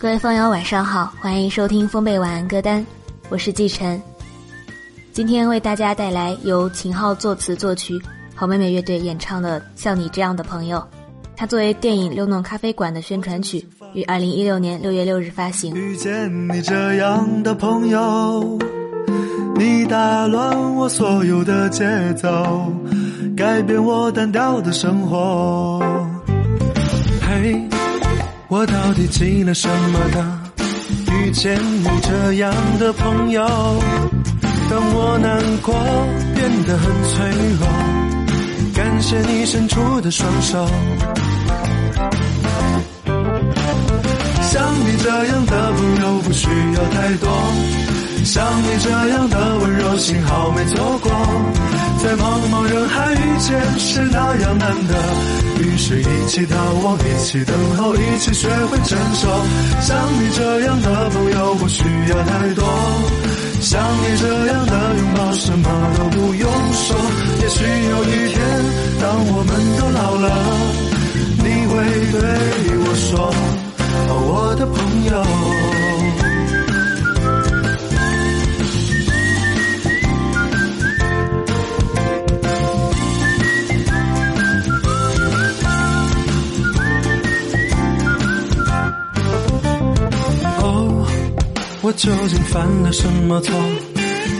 各位风友晚上好，欢迎收听风贝晚安歌单，我是季晨。今天为大家带来由秦昊作词作曲，好妹妹乐队演唱的《像你这样的朋友》。它作为电影《六弄咖啡馆》的宣传曲，于二零一六年六月六日发行。遇见你这样的朋友，你打乱我所有的节奏，改变我单调的生活。嘿。我到底积了什么的？遇见你这样的朋友，当我难过变得很脆弱，感谢你伸出的双手。像你这样的朋友不需要太多，像你这样的温柔，幸好没错过，在茫茫人海遇见是那样难得。于是，一起逃亡，一起等候，一起学会承受。像你这样的朋友不需要太多，像你这样的拥抱什么都不用说。也许有一天，当我们都老了，你会对我说：“哦我的朋友。”究竟犯了什么错？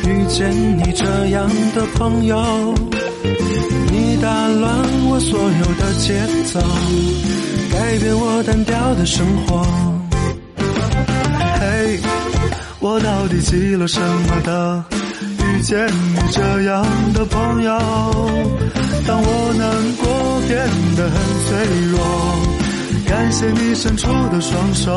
遇见你这样的朋友，你打乱我所有的节奏，改变我单调的生活。嘿，我到底积了什么的？遇见你这样的朋友，当我难过变得很脆弱，感谢你伸出的双手。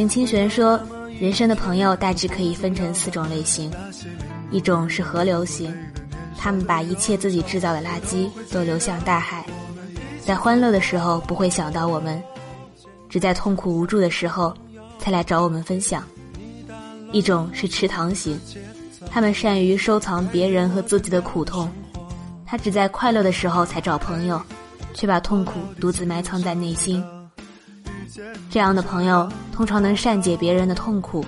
林清玄说：“人生的朋友大致可以分成四种类型，一种是河流型，他们把一切自己制造的垃圾都流向大海，在欢乐的时候不会想到我们，只在痛苦无助的时候才来找我们分享；一种是池塘型。”他们善于收藏别人和自己的苦痛，他只在快乐的时候才找朋友，却把痛苦独自埋藏在内心。这样的朋友通常能善解别人的痛苦，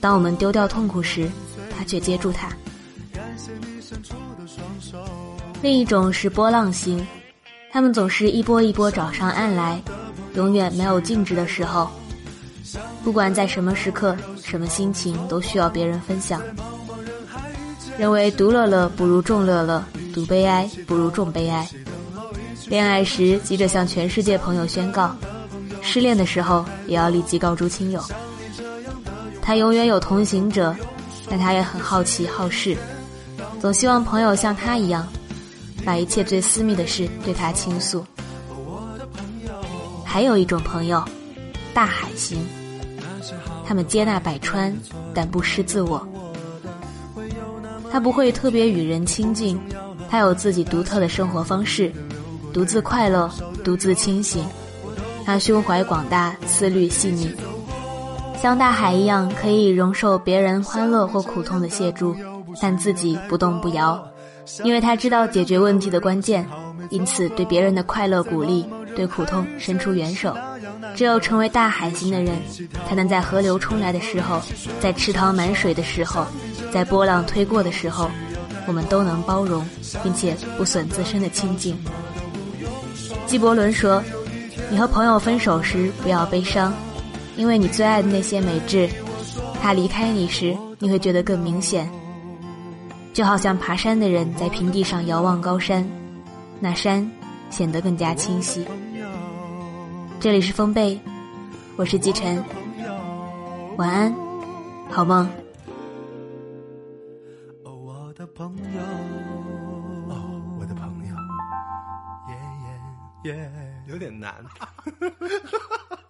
当我们丢掉痛苦时，他却接住它。另一种是波浪型，他们总是一波一波找上岸来，永远没有静止的时候。不管在什么时刻、什么心情，都需要别人分享。认为独乐乐不如众乐乐，独悲哀不如众悲哀。恋爱时急着向全世界朋友宣告，失恋的时候也要立即告诸亲友。他永远有同行者，但他也很好奇好事，总希望朋友像他一样，把一切最私密的事对他倾诉。还有一种朋友，大海型。他们接纳百川，但不失自我。他不会特别与人亲近，他有自己独特的生活方式，独自快乐，独自清醒。他胸怀广大，思虑细腻，像大海一样，可以容受别人欢乐或苦痛的亵渎，但自己不动不摇，因为他知道解决问题的关键，因此对别人的快乐鼓励，对苦痛伸出援手。只有成为大海型的人，才能在河流冲来的时候，在池塘满水的时候，在波浪推过的时候，我们都能包容，并且不损自身的清净。纪伯伦说：“你和朋友分手时不要悲伤，因为你最爱的那些美质，他离开你时，你会觉得更明显。就好像爬山的人在平地上遥望高山，那山显得更加清晰。”这里是风贝，我是季晨，晚安，好梦。朋友，耶，有点难。